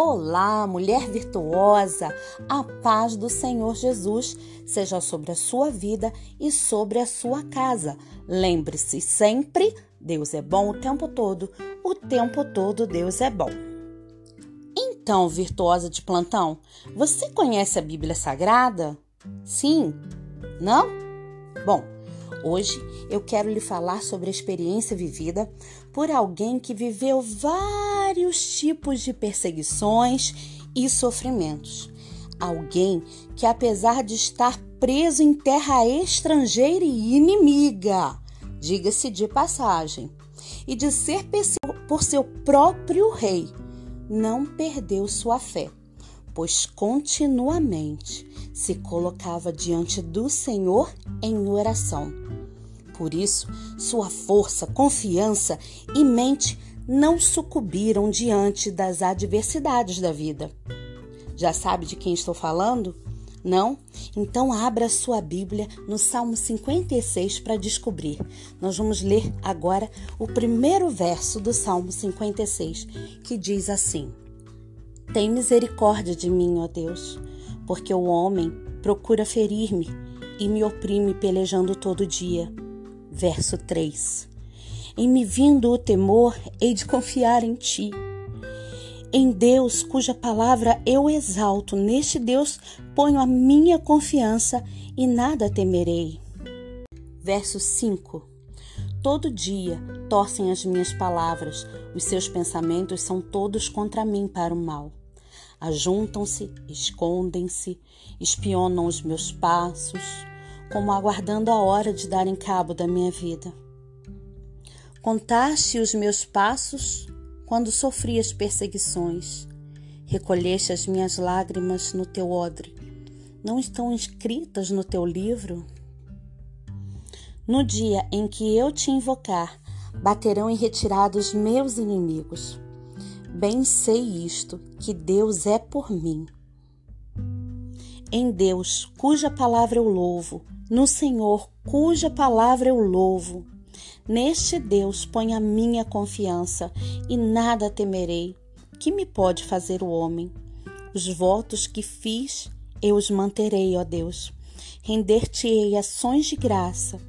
Olá, mulher virtuosa! A paz do Senhor Jesus seja sobre a sua vida e sobre a sua casa. Lembre-se sempre: Deus é bom o tempo todo, o tempo todo Deus é bom. Então, virtuosa de plantão, você conhece a Bíblia Sagrada? Sim? Não? Bom, Hoje eu quero lhe falar sobre a experiência vivida por alguém que viveu vários tipos de perseguições e sofrimentos. Alguém que, apesar de estar preso em terra estrangeira e inimiga, diga-se de passagem, e de ser por seu próprio rei, não perdeu sua fé, pois continuamente se colocava diante do Senhor em oração por isso, sua força, confiança e mente não sucumbiram diante das adversidades da vida. Já sabe de quem estou falando? Não? Então abra sua Bíblia no Salmo 56 para descobrir. Nós vamos ler agora o primeiro verso do Salmo 56, que diz assim: Tem misericórdia de mim, ó Deus, porque o homem procura ferir-me e me oprime pelejando todo dia. Verso 3: Em me vindo o temor, hei de confiar em ti. Em Deus, cuja palavra eu exalto, neste Deus ponho a minha confiança e nada temerei. Verso 5: Todo dia torcem as minhas palavras, os seus pensamentos são todos contra mim para o mal. Ajuntam-se, escondem-se, espionam os meus passos, como aguardando a hora de darem cabo da minha vida. Contaste os meus passos quando sofri as perseguições. Recolheste as minhas lágrimas no teu odre. Não estão escritas no teu livro? No dia em que eu te invocar, baterão em retirada os meus inimigos. Bem sei isto, que Deus é por mim. Em Deus, cuja palavra eu louvo, no Senhor, cuja palavra eu louvo. Neste Deus ponho a minha confiança e nada temerei. Que me pode fazer o homem? Os votos que fiz, eu os manterei, ó Deus. Render-te-ei ações de graça,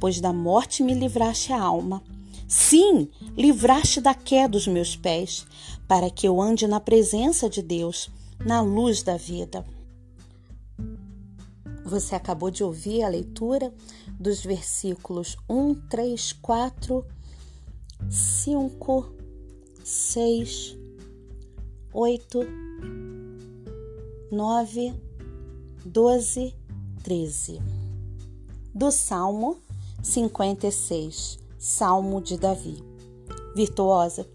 pois da morte me livraste a alma. Sim, livraste da queda dos meus pés, para que eu ande na presença de Deus, na luz da vida. Você acabou de ouvir a leitura dos versículos 1, 3, 4, 5, 6, 8, 9, 12, 13. Do Salmo 56, Salmo de Davi. Virtuosa,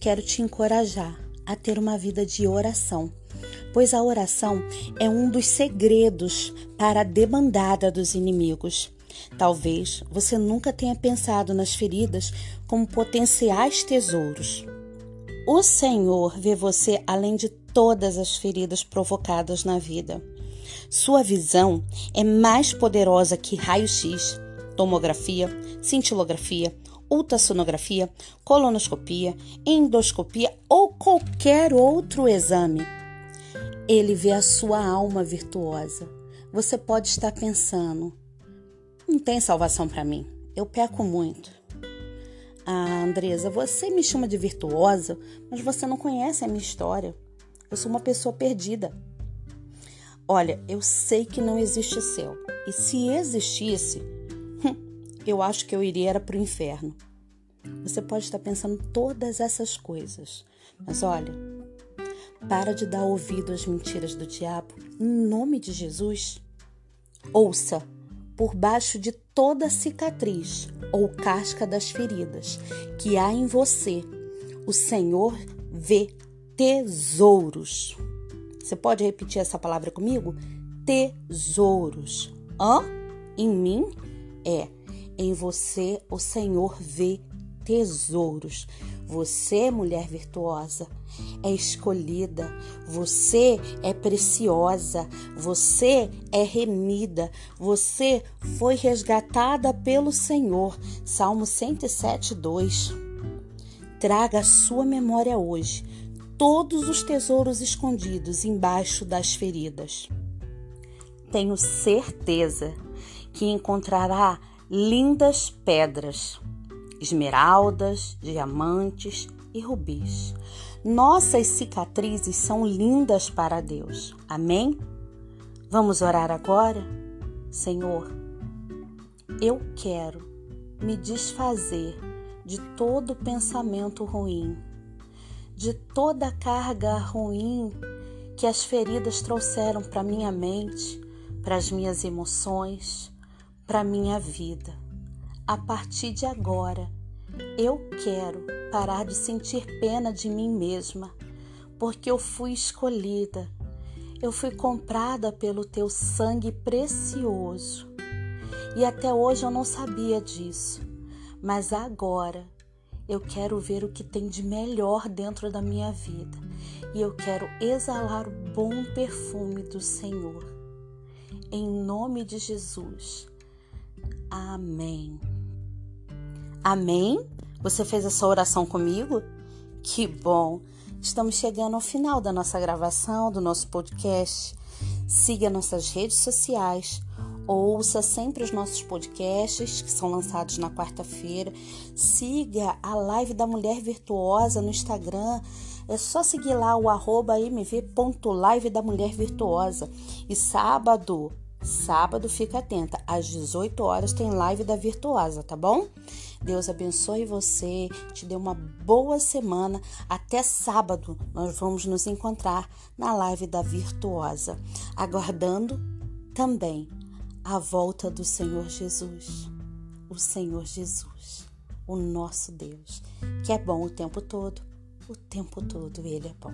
quero te encorajar a ter uma vida de oração pois a oração é um dos segredos para a debandada dos inimigos. Talvez você nunca tenha pensado nas feridas como potenciais tesouros. O Senhor vê você além de todas as feridas provocadas na vida. Sua visão é mais poderosa que raio-x, tomografia, cintilografia, ultrassonografia, colonoscopia, endoscopia ou qualquer outro exame. Ele vê a sua alma virtuosa. Você pode estar pensando: não tem salvação para mim, eu peco muito. Ah, Andresa, você me chama de virtuosa, mas você não conhece a minha história. Eu sou uma pessoa perdida. Olha, eu sei que não existe céu. E se existisse, eu acho que eu iria para o inferno. Você pode estar pensando todas essas coisas. Mas olha, para de dar ouvido às mentiras do diabo, em nome de Jesus. Ouça, por baixo de toda cicatriz ou casca das feridas que há em você, o Senhor vê tesouros. Você pode repetir essa palavra comigo? Tesouros. Hã? Em mim? É. Em você, o Senhor vê tesouros. Você, mulher virtuosa, é escolhida, você é preciosa, você é remida, você foi resgatada pelo Senhor. Salmo 107, 2. Traga à sua memória hoje todos os tesouros escondidos embaixo das feridas. Tenho certeza que encontrará lindas pedras, esmeraldas, diamantes e rubis. Nossas cicatrizes são lindas para Deus. Amém? Vamos orar agora? Senhor, eu quero me desfazer de todo pensamento ruim, de toda carga ruim que as feridas trouxeram para minha mente, para as minhas emoções, para minha vida. A partir de agora, eu quero parar de sentir pena de mim mesma, porque eu fui escolhida, eu fui comprada pelo teu sangue precioso. E até hoje eu não sabia disso, mas agora eu quero ver o que tem de melhor dentro da minha vida e eu quero exalar o bom perfume do Senhor. Em nome de Jesus. Amém. Amém? Você fez essa oração comigo? Que bom! Estamos chegando ao final da nossa gravação, do nosso podcast. Siga nossas redes sociais, ouça sempre os nossos podcasts que são lançados na quarta-feira. Siga a live da Mulher Virtuosa no Instagram. É só seguir lá o arroba mv.live da Mulher Virtuosa. E sábado, sábado, fica atenta, às 18 horas tem live da Virtuosa, tá bom? Deus abençoe você, te dê uma boa semana. Até sábado nós vamos nos encontrar na live da Virtuosa, aguardando também a volta do Senhor Jesus. O Senhor Jesus, o nosso Deus, que é bom o tempo todo, o tempo todo ele é bom.